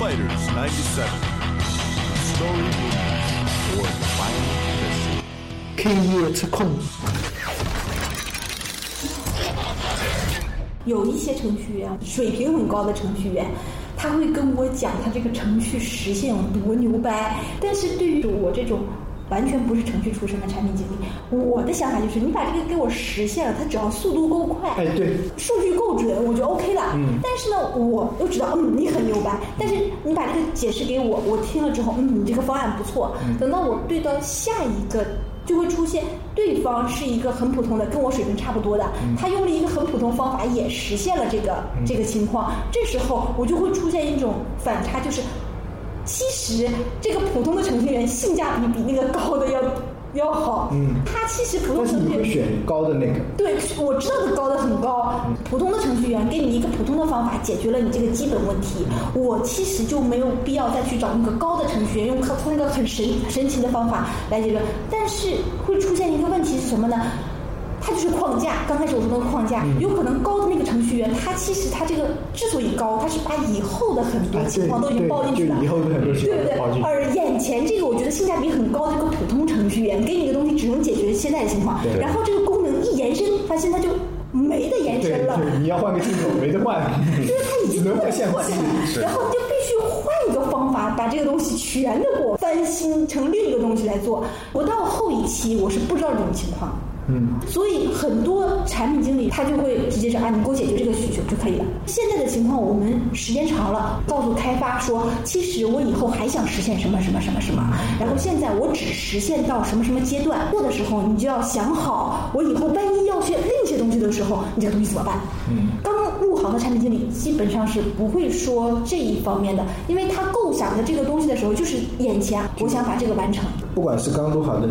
Fighters 97. Story movies or violent fiction. K 夜测控，有一些程序员水平很高的程序员，他会跟我讲他这个程序实现有多牛掰。但是对于我这种完全不是程序出身的产品经理，我的想法就是，你把这个给我实现了，它只要速度够快，哎对，数据够准，我就 OK 了。嗯但是呢，我又知道，嗯，你很牛掰。但是你把这个解释给我，我听了之后，嗯，你这个方案不错。等到我对到下一个，就会出现对方是一个很普通的，跟我水平差不多的，他用了一个很普通方法也实现了这个、这个情况。这时候我就会出现一种反差，就是其实这个普通的程序员性价比比那个高的要要好。嗯他其实普通程序员你会选高的那个，对，我知道的高的很高。普通的程序员给你一个普通的方法解决了你这个基本问题，我其实就没有必要再去找那个高的程序员，用他他那个很神神奇的方法来解决。但是会出现一个问题是什么呢？它就是框架，刚开始我说那个框架，有可能高的那个程序员，他其实他这个之所以高，他是把以后的很多啊情况都已经包进去了，以后的很多情况对不对而眼前这个，我觉得性价比很高的这个普通程序员，给你的东西只能解决现在的情况，然后这个功能一延伸，发现它就没得延伸了。对，你要换个镜头没得换，就是它已经只能换扩相机，展，然后你就把这个东西全的给我翻新成另一个东西来做。我到后一期我是不知道这种情况，嗯，所以很多产品经理他就会直接说啊，你给我解决这个需求就可以了。现在的情况，我们时间长了，告诉开发说，其实我以后还想实现什么什么什么什么，然后现在我只实现到什么什么阶段，做的时候你就要想好，我以后万一要学另一些东西的时候，你这个东西怎么办？嗯，刚入行的产品经理基本上是不会说这一方面的，因为他构想的这个东西的时候，就是眼前我想把这个完成。不管是刚入行的。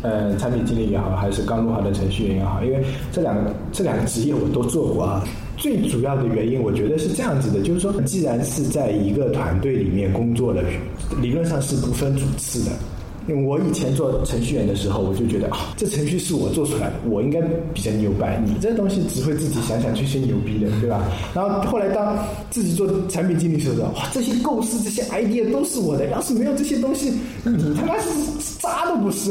呃，产品经理也好，还是刚入行的程序员也好，因为这两个这两个职业我都做过啊。最主要的原因，我觉得是这样子的，就是说，既然是在一个团队里面工作的，理论上是不分主次的。因为我以前做程序员的时候，我就觉得啊，这程序是我做出来的，我应该比较牛掰。你这东西只会自己想想去吹牛逼的，对吧？然后后来当自己做产品经理的时候，哇，这些构思、这些 idea 都是我的，要是没有这些东西，你他妈是渣都不是。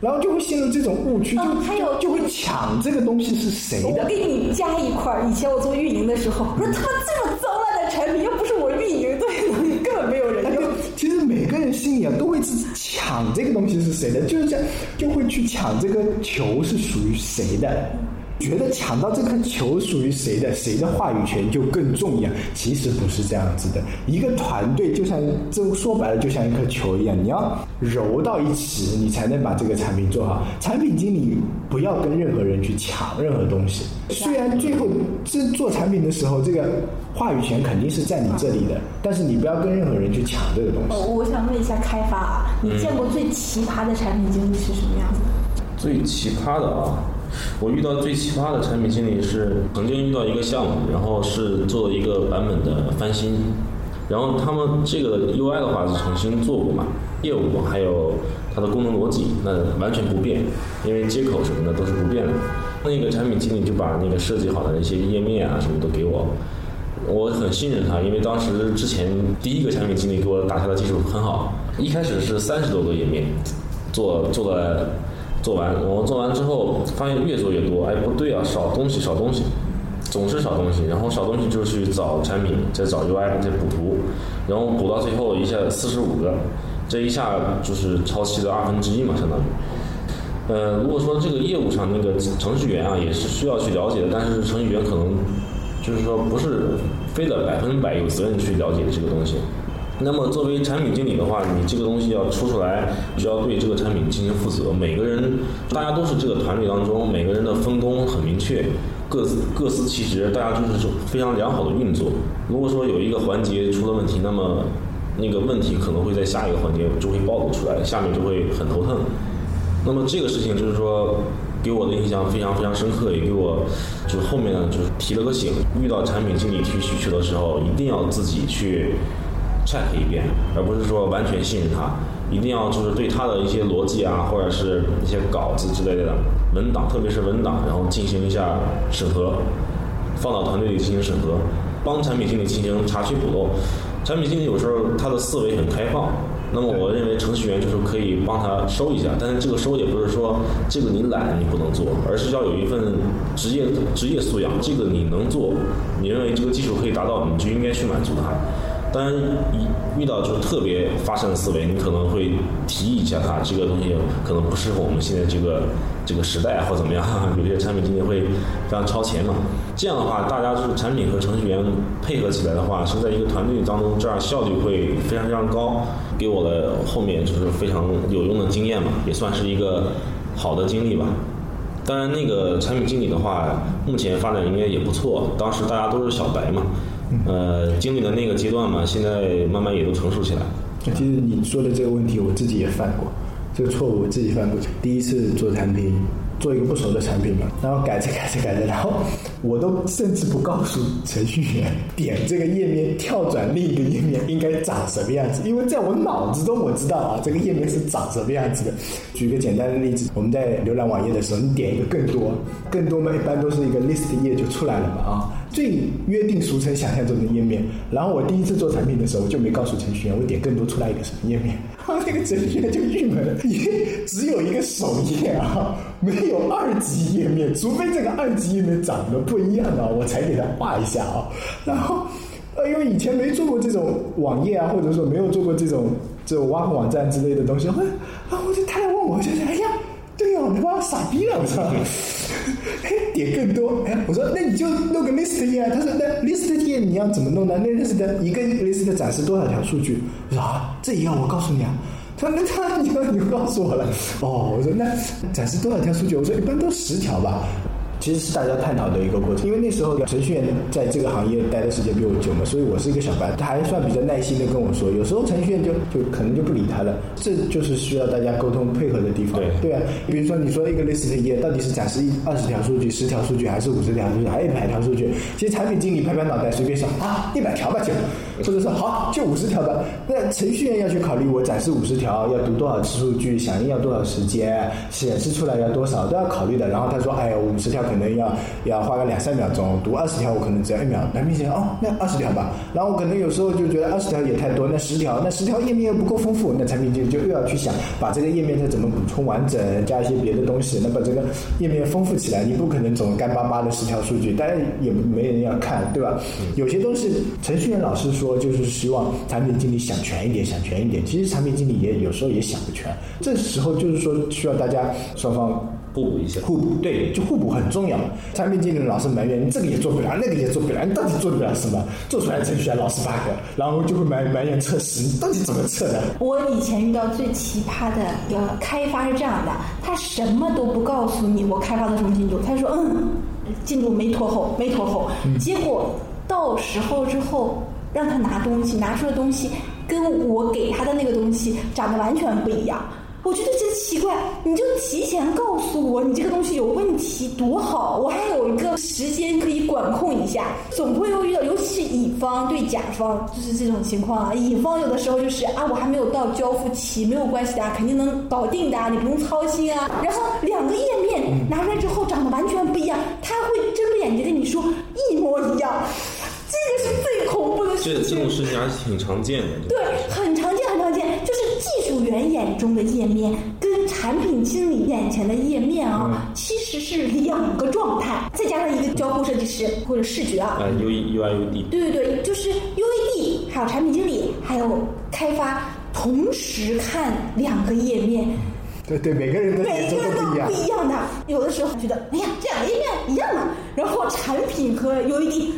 然后就会陷入这种误区，就嗯还有就会抢这个东西是谁的。我给你加一块儿，以前我做运营的时候，我说他妈这么糟烂的产品，又不是我运营对的，根本没有人用。其实每个人心里啊都会自己抢这个东西是谁的，就是这样，就会去抢这个球是属于谁的。觉得抢到这颗球属于谁的，谁的话语权就更重要。其实不是这样子的，一个团队就像这说白了就像一颗球一样，你要揉到一起，你才能把这个产品做好。产品经理不要跟任何人去抢任何东西，虽然最后这做产品的时候，这个话语权肯定是在你这里的，但是你不要跟任何人去抢这个东西。呃我想问一下开发啊，你见过最奇葩的产品经理是什么样子的？最奇葩的啊，我遇到最奇葩的产品经理是曾经遇到一个项目，然后是做一个版本的翻新，然后他们这个 UI 的话是重新做过嘛，业务还有它的功能逻辑那完全不变，因为接口什么的都是不变的。那个产品经理就把那个设计好的那些页面啊什么都给我，我很信任他，因为当时之前第一个产品经理给我打下的基础很好，一开始是三十多个页面，做做了做完，我做完之后发现越做越多，哎不对啊，少东西少东西，总是少东西，然后少东西就去找产品，再找 UI 再补图，然后补到最后一下四十五个，这一下就是超期的二分之一嘛，相当于。呃，如果说这个业务上那个程序员啊，也是需要去了解的，但是程序员可能就是说不是非得百分百有责任去了解这个东西。那么作为产品经理的话，你这个东西要出出来，你就要对这个产品进行负责。每个人，大家都是这个团队当中，每个人的分工很明确，各自各司其职，大家就是非常良好的运作。如果说有一个环节出了问题，那么那个问题可能会在下一个环节就会暴露出来，下面就会很头疼。那么这个事情就是说，给我的印象非常非常深刻，也给我就是后面呢就是提了个醒，遇到产品经理提需求的时候，一定要自己去 check 一遍，而不是说完全信任他，一定要就是对他的一些逻辑啊，或者是一些稿子之类的文档，特别是文档，然后进行一下审核。放到团队里进行审核，帮产品经理进行查缺补漏。产品经理有时候他的思维很开放，那么我认为程序员就是可以帮他收一下，但是这个收也不是说这个你懒你不能做，而是要有一份职业职业素养，这个你能做，你认为这个技术可以达到，你就应该去满足他。当然，一遇到就是特别发散的思维，你可能会提议一下他这个东西可能不适合我们现在这个这个时代或怎么样。有些产品经理会非常超前嘛。这样的话，大家就是产品和程序员配合起来的话，是在一个团队当中，这样效率会非常非常高，给我的后面就是非常有用的经验嘛，也算是一个好的经历吧。当然，那个产品经理的话，目前发展应该也不错。当时大家都是小白嘛。呃，经历的那个阶段嘛，现在慢慢也都成熟起来。其实你说的这个问题，我自己也犯过，这个错误我自己犯过。第一次做产品，做一个不熟的产品嘛，然后改着改着改着，然后我都甚至不告诉程序员点这个页面跳转另一个页面应该长什么样子，因为在我脑子中我知道啊，这个页面是长什么样子的。举个简单的例子，我们在浏览网页的时候，你点一个更多，更多嘛，一般都是一个 list 页就出来了嘛啊。最约定俗成、想象中的页面，然后我第一次做产品的时候，我就没告诉程序员，我点更多出来一个什么页面，他那个整体的就郁闷了，因为只有一个首页啊，没有二级页面，除非这个二级页面长得不一样啊，我才给他画一下啊。然后，呃，因为以前没做过这种网页啊，或者说没有做过这种这种挖网站之类的东西，问啊，我就他来问我，我就是，哎呀。哦，你把我傻逼了，我操！点更多，哎，我说那你就弄个 list 页啊。他说那 list 页你要怎么弄呢？那 list 一个 list 展示多少条数据？我说啊，这也要我告诉你啊。他说那他你你告诉我了。哦，我说那展示多少条数据？我说一般都十条吧。其实是大家探讨的一个过程，因为那时候程序员在这个行业待的时间比我久嘛，所以我是一个小白，他还算比较耐心的跟我说，有时候程序员就就可能就不理他了，这就是需要大家沟通配合的地方。对。对啊，比如说你说一个 list 页到底是展示一二十条数据、十条数据，还是五十条数据，还有一百条数据？其实产品经理拍拍脑袋随便想啊，一百条吧就，或者说好就五十条吧。那程序员要去考虑我展示五十条要读多少次数据，响应要多少时间，显示出来要多少都要考虑的。然后他说，哎呀，五十条。可能要要花个两三秒钟读二十条，我可能只要一秒。产品经理哦，那二十条吧。然后我可能有时候就觉得二十条也太多，那十条，那十条页面又不够丰富，那产品经理就又要去想把这个页面再怎么补充完整，加一些别的东西，能把这个页面丰富起来。你不可能总干巴巴的十条数据，当然也没人要看，对吧？有些东西程序员老师说就是希望产品经理想全一点，想全一点。其实产品经理也有时候也想不全，这时候就是说需要大家双方。互补一下，互补对，就互补很重要。产品经理老是埋怨你这个也做不了，那个也做不了，你到底做得了什么？做出来程序员老是 bug，然后就会埋埋怨测试，你到底怎么测的？我以前遇到最奇葩的呃开发是这样的，他什么都不告诉你我开发的什么进度，他说嗯，进度没拖后，没拖后，结果到时候之后让他拿东西，拿出的东西跟我给他的那个东西长得完全不一样。我觉得这奇怪，你就提前告诉我你这个东西有问题多好，我还有一个时间可以管控一下，总不会又遇到，尤其是乙方对甲方就是这种情况啊。乙方有的时候就是啊，我还没有到交付期，没有关系的，肯定能搞定的，你不用操心啊。然后两个页面拿出来之后长得完全不一样，他会睁着眼睛跟你说一模一样，这这种事情还是挺常见的。对，很常见，很常见，就是技术员眼中的页面跟产品经理眼前的页面啊，其实是两个状态，再加上一个交互设计师或者视觉啊，呃，U E U I U D。对对对，就是 U E D，还有产品经理，还有开发，同时看两个页面。对对，每个人的每个人都不一样的，有的时候觉得，哎呀，这两个页面一样嘛，然后产品和 U E D。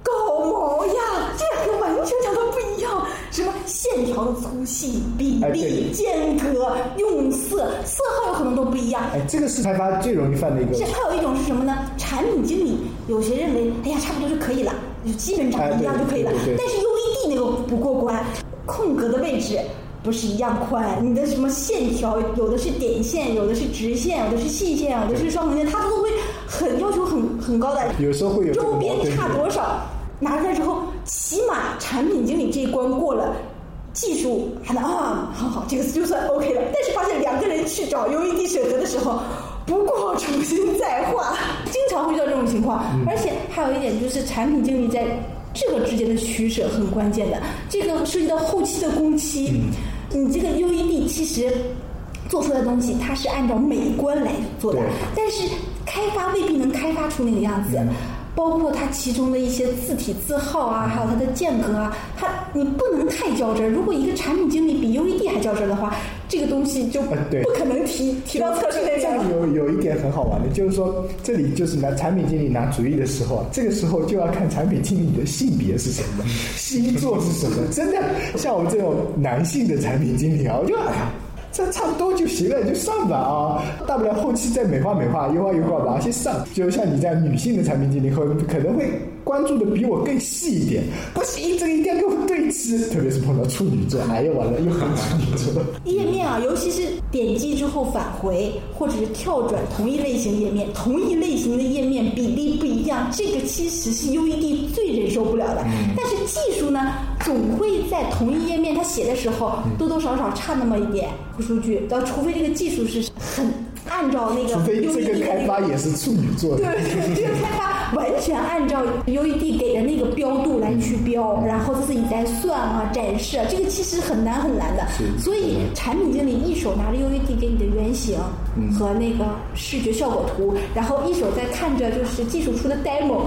搞毛呀！这两个完全长得不一样，什么线条的粗细、比例、间隔、用色、色号有可能都不一样。哎，这个是开发最容易犯的一个。是还有一种是什么呢？产品经理有些认为，哎呀，差不多就可以了，就基本长得一样就可以了。但是 UED 那个不过关，空格的位置。不是一样宽，你的什么线条，有的是点线，有的是直线，有的是细线，有的是双横线，它都会很要求很很高的。有时候会有周边差多少，拿出来之后，起码产品经理这一关过了，技术还能啊，很好，这个就算 OK 了。但是发现两个人去找 UED 选择的时候，不过重新再画，经常会遇到这种情况。而且还有一点就是，产品经理在这个之间的取舍很关键的，这个涉及到后期的工期。你这个 UED 其实做出来的东西，它是按照美观来做的，但是开发未必能开发出那个样子。包括它其中的一些字体字号啊，还有它的间隔啊，它你不能太较真儿。如果一个产品经理比 UED 还较真儿的话，这个东西就不可能提提到测试那边了。有有一点很好玩的，就是说这里就是拿产品经理拿主意的时候啊，这个时候就要看产品经理的性别是什么，星座是什么。真的，像我这种男性的产品经理啊，我就哎呀。这差不多就行了，就上吧啊！大不了后期再美化美化、优化优化吧，先上。就像你这样女性的产品经理，会可能会关注的比我更细一点。不行，这个一定要跟我对齐，特别是碰到处女座，哎呀完了，又碰处女座。页面啊，尤其是点击之后返回，或者是跳转同一类型页面，同一类型的页面比例这个其实是 UED 最忍受不了的。但是技术呢，总会在同一页面它写的时候，多多少少差那么一点数据，然后除非这个技术是很按照那个除非 UED 这个开发也是处女座的。对对，这个开发完全按照 UED 给的那个标度来去标，然后自己再算啊、展示啊，这个其实很难很难的。所以产品经理一手拿着 UED 给你的原型和那个视觉效果图，然后一手在看着就是技术出的 demo。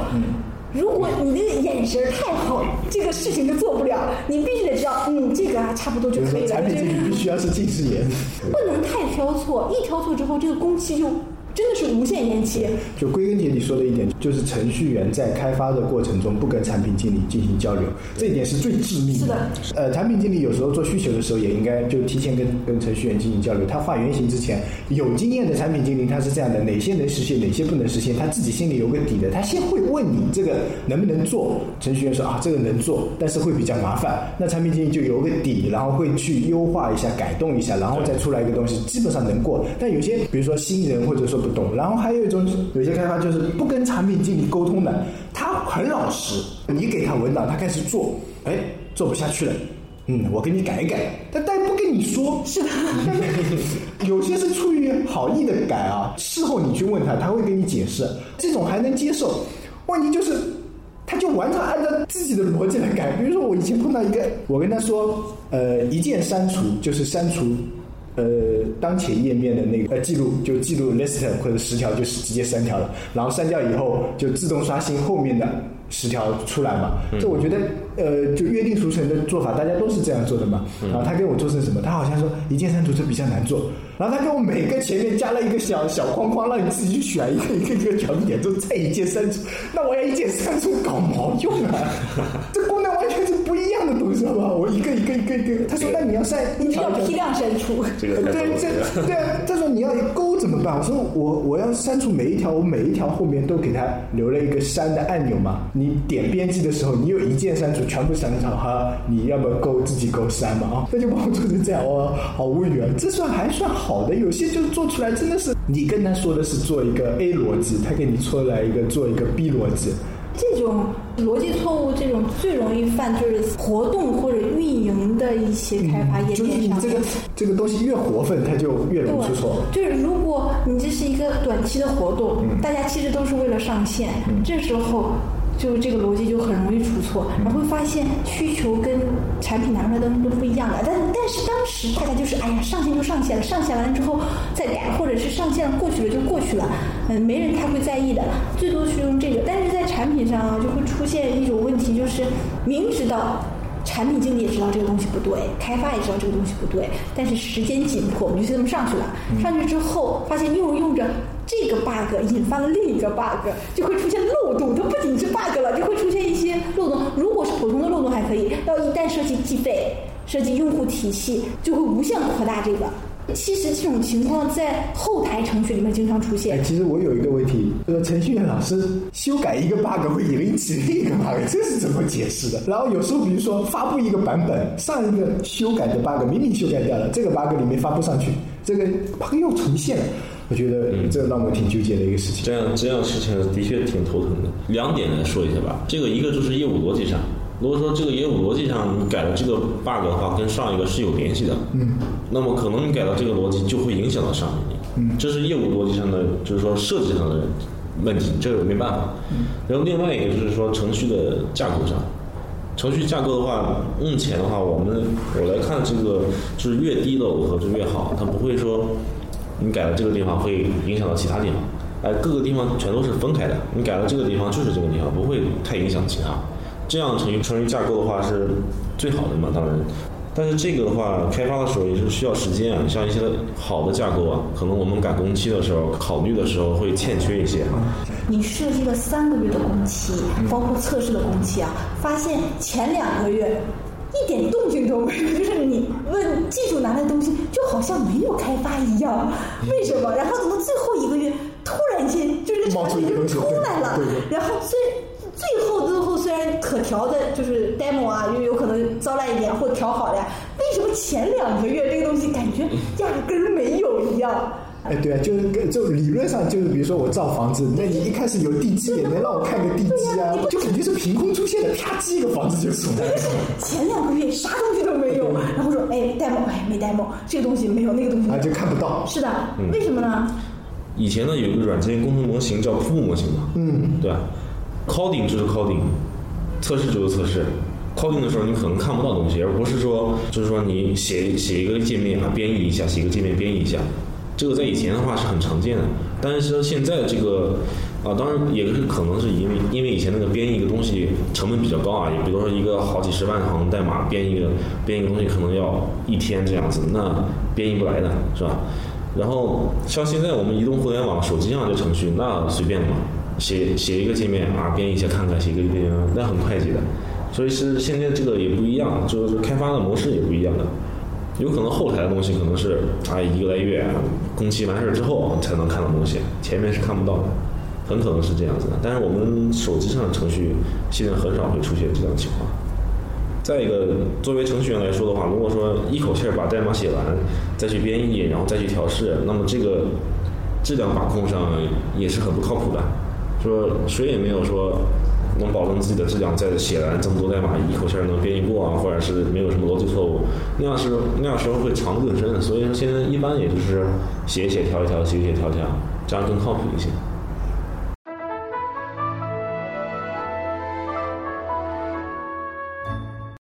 如果你那个眼神太好，这个事情就做不了。你必须得知道，嗯，这个啊差不多就可以了。产品经理必须要是近视眼。不能太挑错，一挑错之后，这个工期就真的是无限延期。就归根结底说的一点，就是程序员在开发的过程中不跟产品经理进行交流，这一点是最致命的是的。呃，产品经理有时候做需求的时候，也应该就提前跟跟程序员进行交流。他画原型之前，有经验的产品经理他是这样的，哪些能实现，哪些不能实现，他自己心里有个底的。他先会问你这个能不能做，程序员说啊这个能做，但是会比较麻烦。那产品经理就有个底，然后会去优化一下、改动一下，然后再出来一个东西，基本上能过。但有些比如说新人或者说不懂，然后还有一种有些开发就是不跟产品经理沟通的，他很老实，你给他文档，他开始做，哎，做不下去了。嗯，我给你改一改，但但不跟你说，是的。有些是出于好意的改啊，事后你去问他，他会给你解释，这种还能接受。问题就是，他就完全按照自己的逻辑来改。比如说，我以前碰到一个，我跟他说，呃，一键删除就是删除。呃，当前页面的那个呃记录就记录 list 或者十条，就是直接删掉了，然后删掉以后就自动刷新后面的十条出来嘛。这我觉得呃就约定俗成的做法，大家都是这样做的嘛。然后他给我做成什么？他好像说一键删除这比较难做，然后他给我每个前面加了一个小小框框，让你自己去选一个一个一个条点，之后再一键删除。那我要一键删除搞毛用啊？这功能完全是不一样的东西，好不好？我一个一个一个一个，他说那你要删一你要批量删除。这个对这对啊，他说你要勾怎么办？我说我我要删除每一条，我每一条后面都给他留了一个删的按钮嘛。你点编辑的时候，你有一键删除，全部删掉哈。你要么勾自己勾删嘛啊，那就把我做成这样，我好无语啊。这算还算好的，有些就做出来真的是你跟他说的是做一个 A 逻辑，他给你出来一个做一个 B 逻辑。这种逻辑错误，这种最容易犯就是活动或者运营的一些开发页就是面上面。你这个这个东西越活泛，它就越容易出错。对，就是如果你这是一个短期的活动，大家其实都是为了上线，这时候就这个逻辑就很容易出错，然后会发现需求跟产品拿出来的东西都不一样的。但但是当时大家就是哎呀，上线就上线了，上线完了之后再改，或者是上线了过去了就过去了，嗯，没人太会在意的，最多是用这个。但是在产品上啊，就会出现一种问题，就是明知道。产品经理也知道这个东西不对，开发也知道这个东西不对，但是时间紧迫，我们就这么上去了。上去之后，发现用着用着，这个 bug 引发了另一个 bug，就会出现漏洞。它不仅是 bug 了，就会出现一些漏洞。如果是普通的漏洞还可以，要一旦涉及计费、涉及用户体系，就会无限扩大这个。其实这种情况在后台程序里面经常出哎现，。其实我有一个问题，就是程序员老师修改一个 bug 会引起另一个 bug，这是怎么解释的？然后有时候比如说发布一个版本，上一个修改的 bug 明明修改掉了，这个 bug 里面发布上去，这个 bug 又重现了。我觉得这让我挺纠结的一个事情。这样这样事情的确挺头疼的。两点来说一下吧，这个一个就是业务逻辑上，如果说这个业务逻辑上你改了这个 bug 的话，跟上一个是有联系的，嗯，那么可能你改了这个逻辑就会影响到上一个，嗯，这是业务逻辑上的，就是说设计上的问题，这个没办法。然后另外一个就是说程序的架构上。程序架构的话，目前的话，我们我来看这个，就是越低的耦合就越好，它不会说你改了这个地方会影响到其他地方，哎，各个地方全都是分开的，你改了这个地方就是这个地方，不会太影响其他。这样程序程序架构的话是最好的嘛，当然。但是这个的话，开发的时候也是需要时间啊。像一些好的架构啊，可能我们赶工期的时候考虑的时候会欠缺一些。你设计了三个月的工期，包括测试的工期啊，发现前两个月一点动静都没有，就是你问技术拿来的东西就好像没有开发一样。为什么？然后怎么最后一个月突然间就这个产品就出来了？然后最。最后，最后虽然可调的，就是 demo 啊，又有可能糟烂一点，或调好了，为什么前两个月这个东西感觉压根儿没有一样？哎，对啊，就是就理论上就是，比如说我造房子，那你一开始有地基，也能让我看个地基啊，就肯定是凭空出现的，啪叽一个房子就出来了。前两个月啥东西都没有，然后说哎 demo，哎没 demo，这个东西没有，那个东西啊就看不到。是的，为什么呢？以前呢有一个软件工程模型叫瀑布模型嘛，嗯，对吧？coding 就是 coding，测试就是测试。coding 的时候你可能看不到东西，而不是说就是说你写写一个界面啊，编译一下，写一个界面编译一下。这个在以前的话是很常见的，但是说现在这个啊，当然也是可能是因为因为以前那个编译一个东西成本比较高啊，也比如说一个好几十万行代码编一个编一个东西可能要一天这样子，那编译不来的是吧？然后像现在我们移动互联网手机上的程序，那随便嘛。写写一个界面啊，编译一下看看，写一个界面，那很快捷的。所以是现在这个也不一样，就是开发的模式也不一样的。有可能后台的东西可能是啊一个来月工期完事儿之后才能看到东西，前面是看不到的，很可能是这样子的。但是我们手机上的程序现在很少会出现这样情况。再一个，作为程序员来说的话，如果说一口气儿把代码写完，再去编译，然后再去调试，那么这个质量把控上也是很不靠谱的。说谁也没有说能保证自己的质量，在写完这么多代码一口气儿能编译过啊，或者是没有什么逻辑错误，那样是那样时候会藏得更深。所以说现在一般也就是写一写调一调，写一写调一调，这样更靠谱一些。